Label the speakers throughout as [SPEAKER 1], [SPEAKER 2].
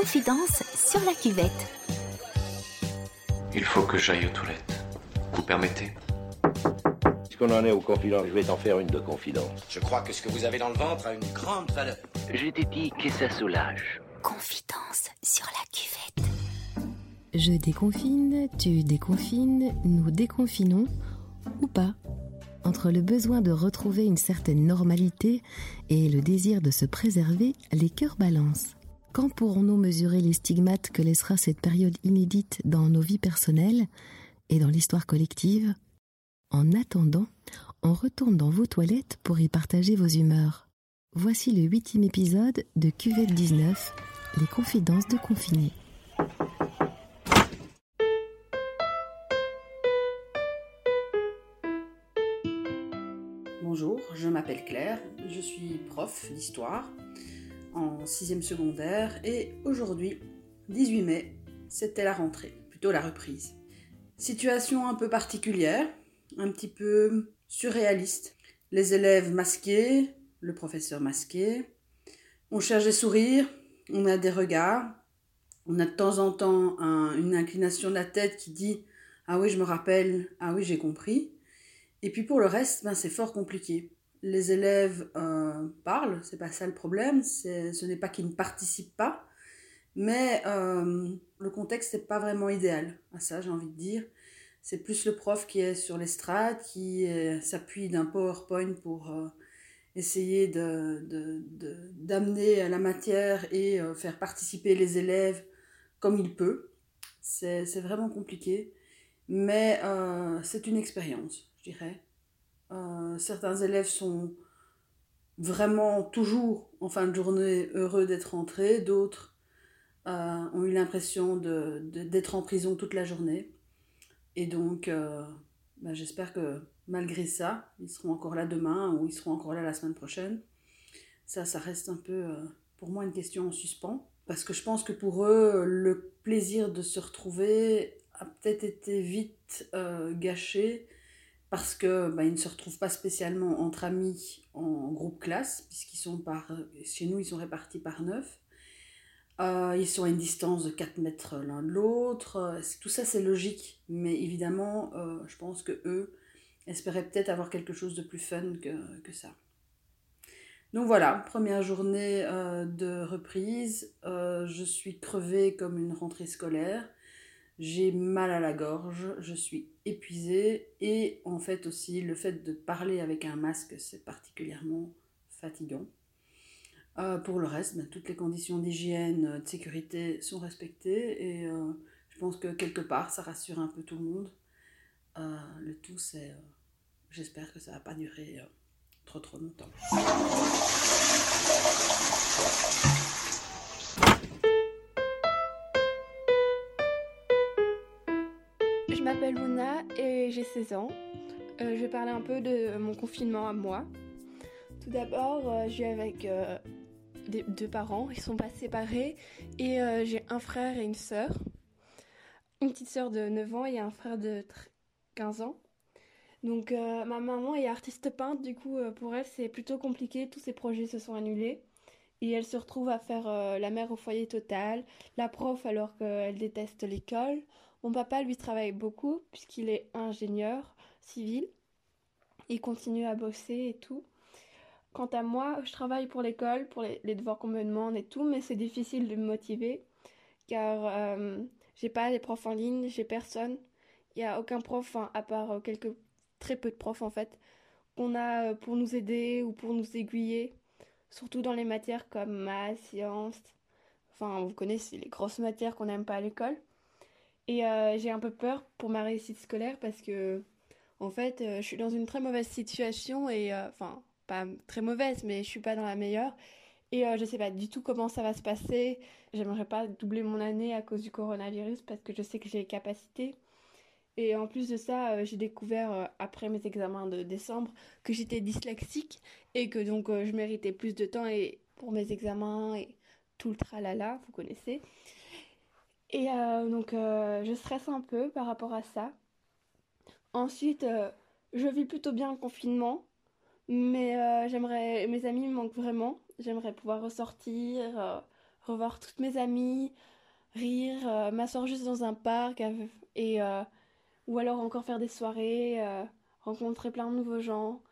[SPEAKER 1] Confidence sur la cuvette.
[SPEAKER 2] Il faut que j'aille aux toilettes. Vous permettez?
[SPEAKER 3] Puisqu'on en est aux confidences, je vais t'en faire une de confidence.
[SPEAKER 4] Je crois que ce que vous avez dans le ventre a une grande valeur.
[SPEAKER 3] Je t'ai dit que ça soulage.
[SPEAKER 1] Confidence sur la cuvette.
[SPEAKER 5] Je déconfine, tu déconfines, nous déconfinons, ou pas. Entre le besoin de retrouver une certaine normalité et le désir de se préserver, les cœurs balancent. Quand pourrons-nous mesurer les stigmates que laissera cette période inédite dans nos vies personnelles et dans l'histoire collective? En attendant, on retourne dans vos toilettes pour y partager vos humeurs. Voici le huitième épisode de Cuvette 19, les confidences de confinés.
[SPEAKER 6] Bonjour, je m'appelle Claire, je suis prof d'histoire en 6e secondaire et aujourd'hui, 18 mai, c'était la rentrée, plutôt la reprise. Situation un peu particulière, un petit peu surréaliste. Les élèves masqués, le professeur masqué, on cherche des sourires, on a des regards, on a de temps en temps un- une inclination de la tête qui dit Ah oui, je me rappelle, ah oui, j'ai compris. Et puis pour le reste, ben, c'est fort compliqué. Les élèves euh, parlent, c'est pas ça le problème, ce n'est pas qu'ils ne participent pas, mais euh, le contexte n'est pas vraiment idéal à ça, j'ai envie de dire. C'est plus le prof qui est sur l'estrade, qui euh, s'appuie d'un PowerPoint pour euh, essayer de, de- de- d'amener la matière et faire participer les élèves comme il peut. C'est, vraiment compliqué, mais c'est une expérience, je dirais. Euh, certains élèves sont vraiment toujours en fin de journée heureux d'être rentrés, d'autres euh, ont eu l'impression de, de- d'être en prison toute la journée. Et donc, euh, ben, j'espère que malgré ça, ils seront encore là demain ou ils seront encore là la semaine prochaine. Ça, ça reste un peu pour moi une question en suspens. Parce que je pense que pour eux, le plaisir de se retrouver a peut-être été vite gâché parce que bah, ils ne se retrouvent pas spécialement entre amis en groupe classe, puisqu'ils sont par, chez nous, ils sont répartis par neuf. Euh, ils sont à une distance de 4 mètres l'un de l'autre. Tout ça, c'est logique. Mais évidemment, euh, je pense que eux espéraient peut-être avoir quelque chose de plus fun que, que ça. Donc voilà, première journée euh, de reprise. Je suis crevée comme une rentrée scolaire. J'ai mal à la gorge, je suis épuisée et en fait aussi le fait de parler avec un masque c'est particulièrement fatigant. Euh, pour le reste, ben, toutes les conditions d'hygiène, euh, de sécurité sont respectées et euh, je pense que quelque part ça rassure un peu tout le monde. Le tout c'est, j'espère que ça va pas durer trop trop longtemps.
[SPEAKER 7] M'appelle Luna et j'ai 16 ans. Euh, je vais parler un peu de mon confinement à moi. Tout d'abord, euh, vis avec euh, deux parents, ils sont pas séparés et euh, j'ai un frère et une sœur. Une petite sœur de 9 ans et un frère de tr- 15 ans. Donc ma maman est artiste peintre, du coup pour elle c'est plutôt compliqué, tous ses projets se sont annulés. Et elle se retrouve à faire la mère au foyer total, la prof alors qu'elle déteste l'école. Mon papa, lui, travaille beaucoup puisqu'il est ingénieur civil. Il continue à bosser et tout. Quant à moi, je travaille pour l'école, pour les, devoirs qu'on me demande et tout, mais c'est difficile de me motiver car euh, j'ai pas les profs en ligne, j'ai personne. Il y a aucun prof, à part euh, quelques très peu de profs en fait, qu'on a euh, pour nous aider ou pour nous aiguiller, surtout dans les matières comme maths, sciences. Enfin, vous connaissez les grosses matières qu'on n'aime pas à l'école. Et euh, j'ai un peu peur pour ma réussite scolaire parce que, en fait, euh, je suis dans une très mauvaise situation et, euh, enfin, pas très mauvaise, mais je suis pas dans la meilleure. Et je sais pas du tout comment ça va se passer. J'aimerais pas doubler mon année à cause du coronavirus parce que je sais que j'ai les capacités. Et en plus de ça, j'ai découvert après mes examens de décembre que j'étais dyslexique et que donc je méritais plus de temps et pour mes examens et tout le tralala, vous connaissez. Et euh, donc euh, je stresse un peu par rapport à ça. Ensuite, euh, je vis plutôt bien le confinement, mais j'aimerais, mes amis me manquent vraiment. J'aimerais pouvoir ressortir, revoir toutes mes amies, rire, m'asseoir juste dans un parc et ou alors encore faire des soirées, rencontrer plein de nouveaux gens.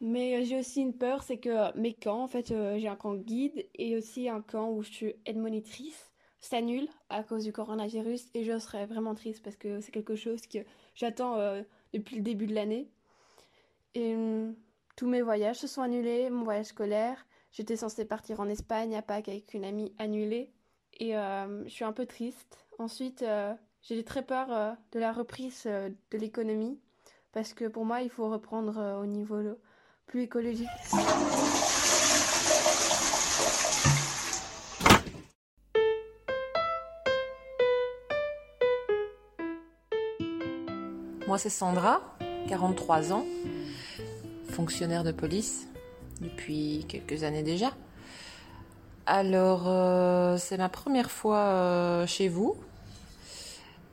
[SPEAKER 7] Mais j'ai aussi une peur, c'est que mes camps, en fait, j'ai un camp guide et aussi un camp où je suis aide-monitrice s'annule à cause du coronavirus et je serais vraiment triste parce que c'est quelque chose que j'attends euh, depuis le début de l'année. Et hum, tous mes voyages se sont annulés, mon voyage scolaire, j'étais censée partir en Espagne à Pâques avec une amie annulée et euh, je suis un peu triste. Ensuite, euh, j'ai très peur de la reprise de l'économie parce que pour moi, il faut reprendre au niveau plus écologique.
[SPEAKER 8] Moi, c'est Sandra, 43 ans, fonctionnaire de police depuis quelques années déjà. Alors, euh, c'est ma première fois euh, chez vous.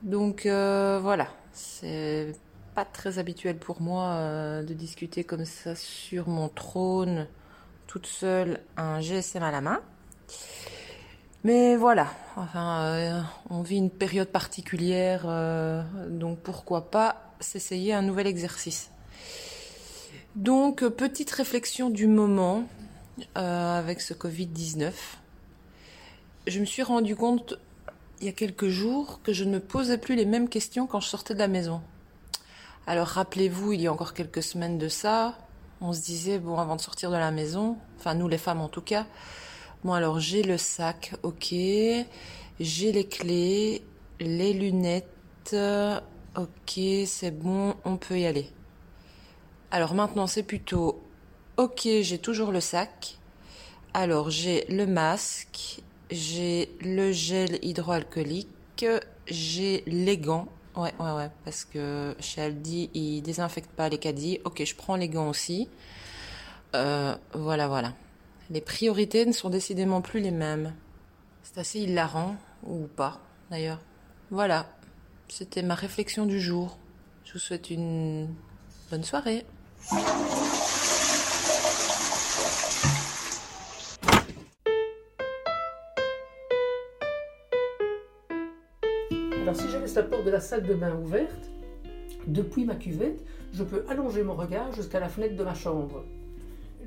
[SPEAKER 8] Donc euh, voilà, c'est pas très habituel pour moi de discuter comme ça sur mon trône, toute seule, un GSM à la main. Mais voilà, enfin, on vit une période particulière, donc pourquoi pas s'essayer un nouvel exercice. Donc, petite réflexion du moment euh, avec ce Covid-19. Je me suis rendu compte il y a quelques jours que je ne posais plus les mêmes questions quand je sortais de la maison. Alors rappelez-vous, il y a encore quelques semaines de ça, on se disait, bon, avant de sortir de la maison, enfin nous les femmes en tout cas, bon alors j'ai le sac, ok, j'ai les clés, les lunettes, Ok, c'est bon, on peut y aller. Alors maintenant, c'est plutôt ok, j'ai toujours le sac. Alors j'ai le masque, j'ai le gel hydroalcoolique, j'ai les gants. Ouais, ouais, ouais, parce que chez Aldi, ils désinfectent pas les caddies. Ok, je prends les gants aussi. Euh, voilà, voilà. Les priorités ne sont décidément plus les mêmes. C'est assez hilarant, ou pas, d'ailleurs. Voilà, c'était ma réflexion du jour. Je vous souhaite une bonne soirée.
[SPEAKER 9] Alors si je laisse la porte de la salle de bain ouverte, depuis ma cuvette, je peux allonger mon regard jusqu'à la fenêtre de ma chambre.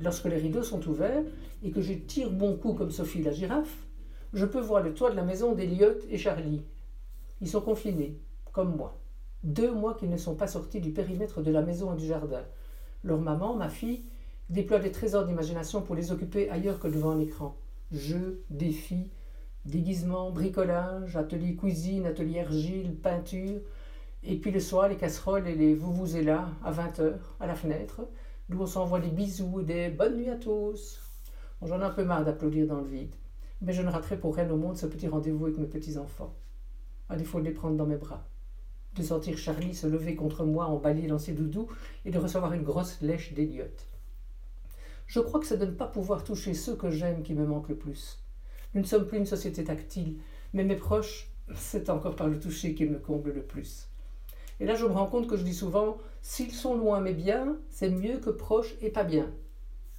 [SPEAKER 9] Lorsque les rideaux sont ouverts et que je tire bon coup comme Sophie la girafe, je peux voir le toit de la maison d'Eliott et Charlie. Ils sont confinés comme moi. Deux mois qu'ils ne sont pas sortis du périmètre de la maison et du jardin. Leur maman, ma fille, déploie des trésors d'imagination pour les occuper ailleurs que devant un écran. Jeux, défis, déguisements, bricolage, atelier cuisine, atelier argile, peinture, et puis le soir, les casseroles et les vous vous et là, à 20h, à la fenêtre, d'où on s'envoie des bisous des bonnes nuits à tous. J'en ai un peu marre d'applaudir dans le vide, mais je ne raterai pour rien au monde ce petit rendez-vous avec mes petits-enfants, à défaut de les prendre dans mes bras de sentir Charlie se lever contre moi emballé dans ses doudous et de recevoir une grosse lèche d'Eliott. Je crois que ça de ne pas pouvoir toucher ceux que j'aime qui me manquent le plus. Nous ne sommes plus une société tactile, mais mes proches, c'est encore par le toucher qu'ils me comblent le plus. Et là, je me rends compte que je dis souvent s'ils sont loin mais bien, c'est mieux que proches et pas bien.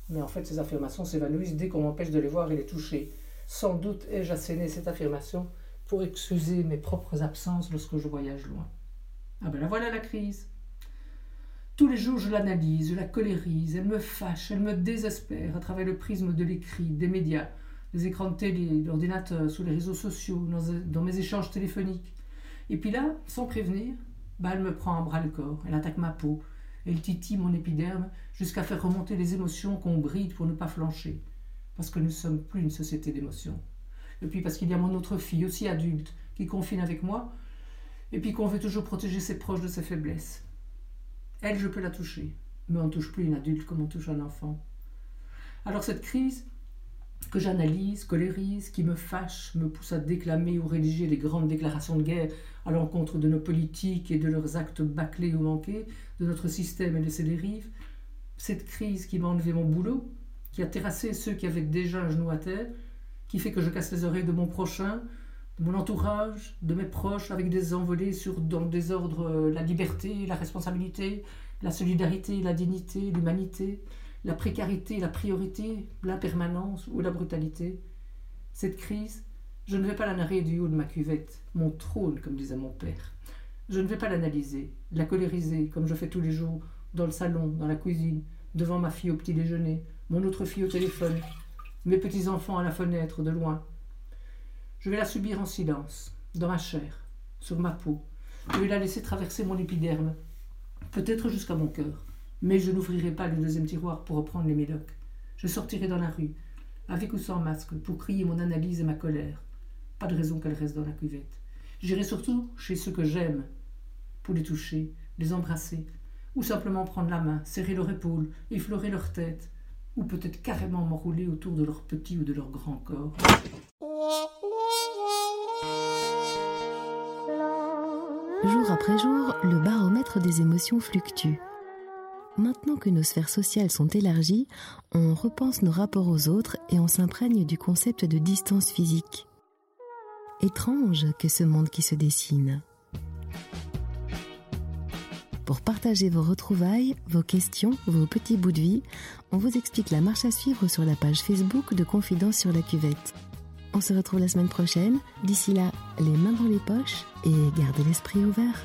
[SPEAKER 9] Mais en fait, ces affirmations s'évanouissent dès qu'on m'empêche de les voir et les toucher. Sans doute ai-je asséné cette affirmation pour excuser mes propres absences lorsque je voyage loin. Ah ben la voilà la crise. Tous les jours, je l'analyse, je la colérise, elle me fâche, elle me désespère à travers le prisme de l'écrit, des médias, des écrans de télé, l'ordinateur, sous les réseaux sociaux, dans, mes échanges téléphoniques. Et puis là, sans prévenir, elle me prend à bras le corps, elle attaque ma peau, elle titille mon épiderme jusqu'à faire remonter les émotions qu'on bride pour ne pas flancher. Parce que nous ne sommes plus une société d'émotions. Et puis parce qu'il y a mon autre fille, aussi adulte, qui confine avec moi et puis qu'on veut toujours protéger ses proches de ses faiblesses. Elle, je peux la toucher, mais on ne touche plus une adulte comme on touche un enfant. Alors cette crise, que j'analyse, colérise, qui me fâche, me pousse à déclamer ou rédiger des grandes déclarations de guerre à l'encontre de nos politiques et de leurs actes bâclés ou manqués, de notre système et de ses dérives, cette crise qui m'a enlevé mon boulot, qui a terrassé ceux qui avaient déjà un genou à terre, qui fait que je casse les oreilles de mon prochain, de mon entourage, de mes proches, avec des envolées sur, dans le désordre, euh, la liberté, la responsabilité, la solidarité, la dignité, l'humanité, la précarité, la priorité, l'impermanence ou la brutalité. Cette crise, je ne vais pas la narrer du haut de ma cuvette, mon trône, comme disait mon père. Je ne vais pas l'analyser, la colériser, comme je fais tous les jours, dans le salon, dans la cuisine, devant ma fille au petit déjeuner, mon autre fille au téléphone, mes petits-enfants à la fenêtre, de loin. Je vais la subir en silence, dans ma chair, sur ma peau. Je vais la laisser traverser mon épiderme, peut-être jusqu'à mon cœur. Mais je n'ouvrirai pas le deuxième tiroir pour reprendre les médocs. Je sortirai dans la rue, avec ou sans masque, pour crier mon analyse et ma colère. Pas de raison qu'elle reste dans la cuvette. J'irai surtout chez ceux que j'aime, pour les toucher, les embrasser, ou simplement prendre la main, serrer leur épaule, effleurer leur tête, ou peut-être carrément m'enrouler autour de leur petit ou de leur grand corps.
[SPEAKER 5] Jour après jour, le baromètre des émotions fluctue. Maintenant que nos sphères sociales sont élargies, on repense nos rapports aux autres et on s'imprègne du concept de distance physique. Étrange que ce monde qui se dessine. Pour partager vos retrouvailles, vos questions, vos petits bouts de vie, on vous explique la marche à suivre sur la page Facebook de Confidence sur la cuvette. On se retrouve la semaine prochaine. D'ici là, les mains dans les poches et gardez l'esprit ouvert.